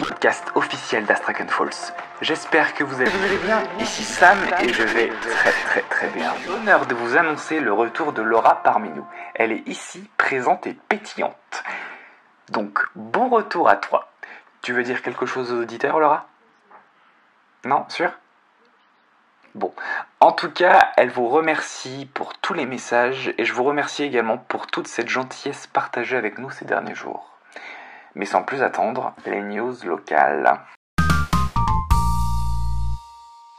Podcast officiel d'Astrakan Falls. J'espère que vous allez bien. Ici Sam et je vais très très très bien. J'ai l'honneur de vous annoncer le retour de Laura parmi nous. Elle est ici, présente et pétillante. Donc, bon retour à toi. Tu veux dire quelque chose aux auditeurs, Laura? Non, sûr? Bon, en tout cas, elle vous remercie pour tous les messages et je vous remercie également pour toute cette gentillesse partagée avec nous ces derniers jours. Mais sans plus attendre, les news locales.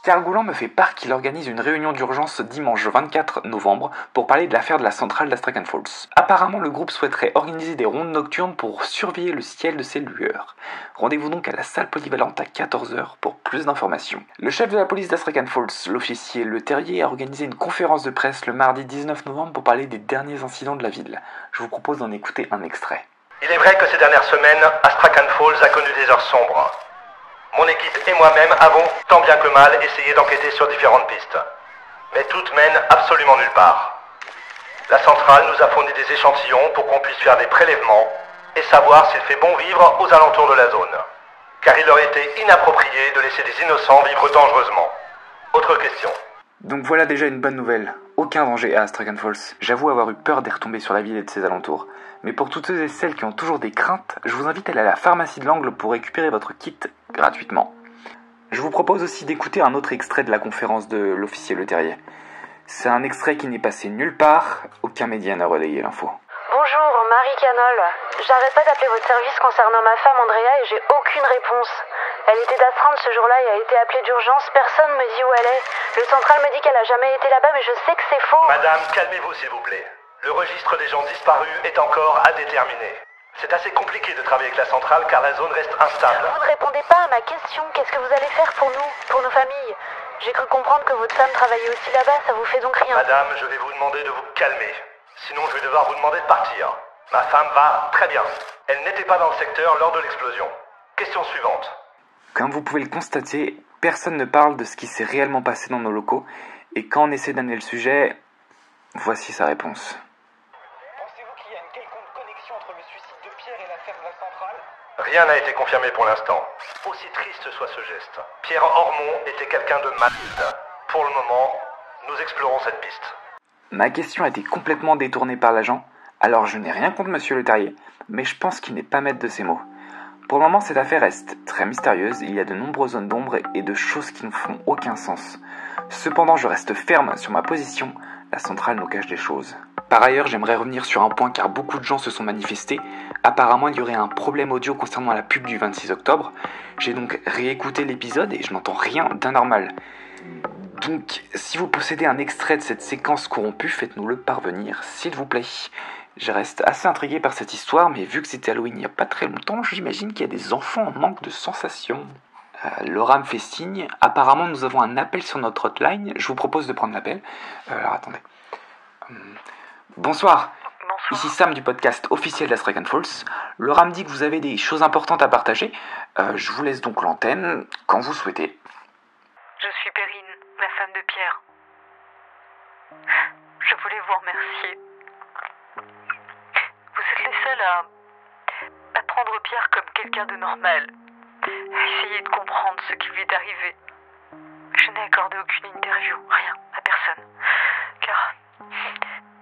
Cargoulan me fait part qu'il organise une réunion d'urgence dimanche 24 novembre pour parler de l'affaire de la centrale d'Astrakan Falls. Apparemment, le groupe souhaiterait organiser des rondes nocturnes pour surveiller le ciel de ses lueurs. Rendez-vous donc à la salle polyvalente à 14h pour plus d'informations. Le chef de la police d'Astrakan Falls, l'officier Le Terrier, a organisé une conférence de presse le mardi 19 novembre pour parler des derniers incidents de la ville. Je vous propose d'en écouter un extrait. Il est vrai que ces dernières semaines, Astrakhan Falls a connu des heures sombres. Mon équipe et moi-même avons, tant bien que mal, essayé d'enquêter sur différentes pistes. Mais toutes mènent absolument nulle part. La centrale nous a fourni des échantillons pour qu'on puisse faire des prélèvements et savoir s'il fait bon vivre aux alentours de la zone. Car il aurait été inapproprié de laisser des innocents vivre dangereusement. Autre question. Donc voilà déjà une bonne nouvelle. Aucun danger à Astrakan Falls. J'avoue avoir eu peur d'y retomber sur la ville et de ses alentours. Mais pour toutes ceux et celles qui ont toujours des craintes, je vous invite à aller à la pharmacie de l'Angle pour récupérer votre kit gratuitement. Je vous propose aussi d'écouter un autre extrait de la conférence de l'officier Le Terrier. C'est un extrait qui n'est passé nulle part, aucun média n'a relayé l'info. Bonjour, Marie Canol. J'arrête pas d'appeler votre service concernant ma femme Andrea et j'ai aucune réponse. Elle était d'astreinte ce jour-là et a été appelée d'urgence. Personne me dit où elle est. Le central me dit qu'elle a jamais été là-bas, mais je sais que c'est faux. Madame, calmez-vous s'il vous plaît. Le registre des gens disparus est encore à déterminer. C'est assez compliqué de travailler avec la centrale car la zone reste instable. Vous ne répondez pas à ma question. Qu'est-ce que vous allez faire pour nous, pour nos familles? J'ai cru comprendre que votre femme travaillait aussi là-bas. Ça vous fait donc rien Madame, je vais vous demander de vous calmer. Sinon, je vais devoir vous demander de partir. Ma femme va très bien. Elle n'était pas dans le secteur lors de l'explosion. Question suivante. Comme vous pouvez le constater, personne ne parle de ce qui s'est réellement passé dans nos locaux, et quand on essaie d'amener le sujet, voici sa réponse. Pensez-vous qu'il y a une quelconque connexion entre le suicide de Pierre et l'affaire de la centrale? Rien n'a été confirmé pour l'instant. Aussi triste soit ce geste, Pierre Ormond était quelqu'un de malade. Pour le moment, nous explorons cette piste. Ma question a été complètement détournée par l'agent, alors je n'ai rien contre Monsieur Le Terrier, mais je pense qu'il n'est pas maître de ses mots. Pour le moment, cette affaire reste très mystérieuse, il y a de nombreuses zones d'ombre et de choses qui ne font aucun sens. Cependant, je reste ferme sur ma position, la centrale nous cache des choses. Par ailleurs, j'aimerais revenir sur un point car beaucoup de gens se sont manifestés. Apparemment, il y aurait un problème audio concernant la pub du 26 octobre. J'ai donc réécouté l'épisode et je n'entends rien d'anormal. Donc, si vous possédez un extrait de cette séquence corrompue, faites-nous le parvenir, s'il vous plaît. Je reste assez intrigué par cette histoire, mais vu que c'était Halloween il n'y a pas très longtemps, j'imagine qu'il y a des enfants en manque de sensations. Euh, Laura me fait signe. Apparemment, nous avons un appel sur notre hotline. Je vous propose de prendre l'appel. Euh, alors, attendez. Hum, bonsoir. Bonsoir. Ici Sam du podcast officiel d'Astrakan Falls. Laura me dit que vous avez des choses importantes à partager. Euh, je vous laisse donc l'antenne quand vous souhaitez. À, prendre Pierre comme quelqu'un de normal, à essayer de comprendre ce qui lui est arrivé. Je n'ai accordé aucune interview, rien, à personne, car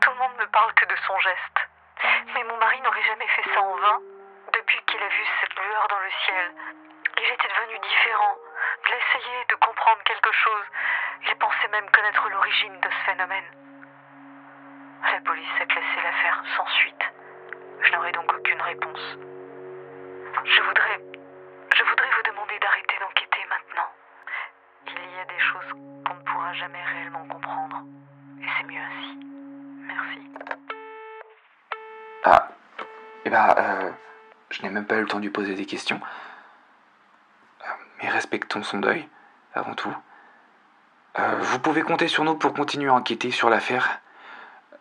tout le monde ne parle que de son geste. Mais mon mari n'aurait jamais fait ça en vain. Depuis qu'il a vu cette lueur dans le ciel, il était devenu différent. Il a essayé de comprendre quelque chose. Il pensait même connaître l'origine de ce phénomène. La police a classé l'affaire sans suite. Je n'aurai donc aucune réponse. Je voudrais. Je voudrais vous demander d'arrêter d'enquêter maintenant. Il y a des choses qu'on ne pourra jamais réellement comprendre. Et c'est mieux ainsi. Merci. Ah, eh ben, euh, je n'ai même pas eu le temps de lui poser des questions. Euh, Mais respectons son deuil, avant tout. Euh, vous pouvez compter sur nous pour continuer à enquêter sur l'affaire.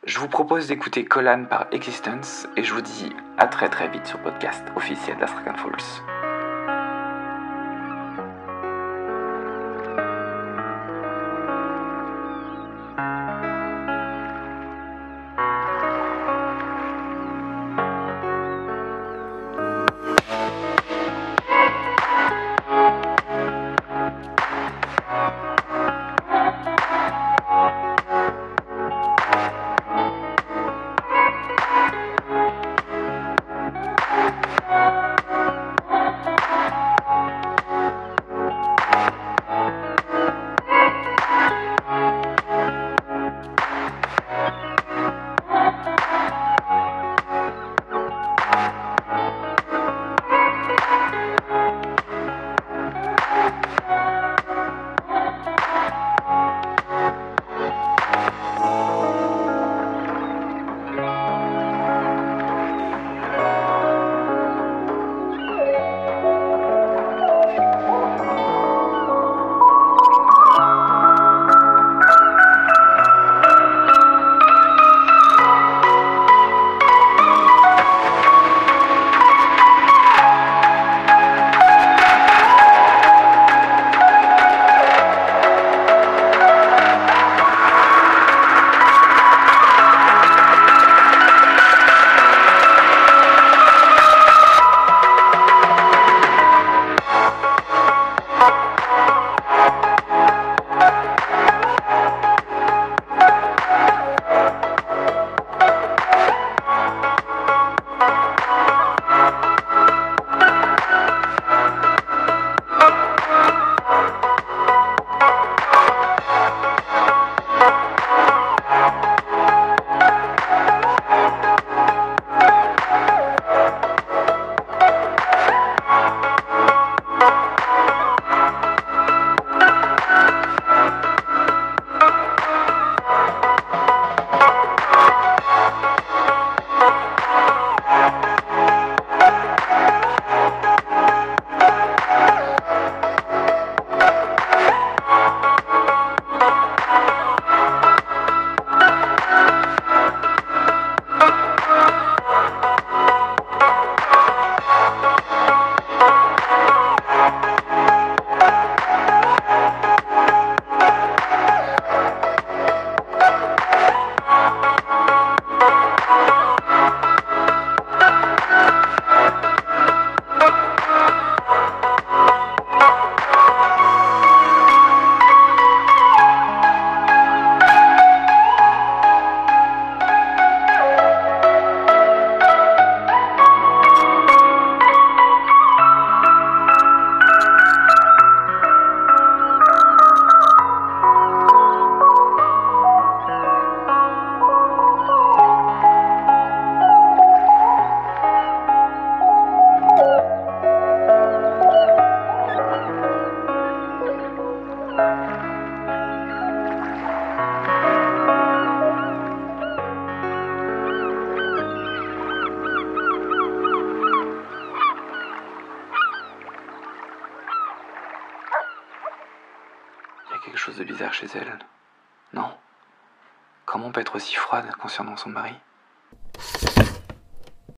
Je vous propose d'écouter Colan par Existence et je vous dis à très très vite sur le podcast officiel d'Astrakan Falls. De bizarre chez elle. Non? Comment peut être aussi froide concernant son mari?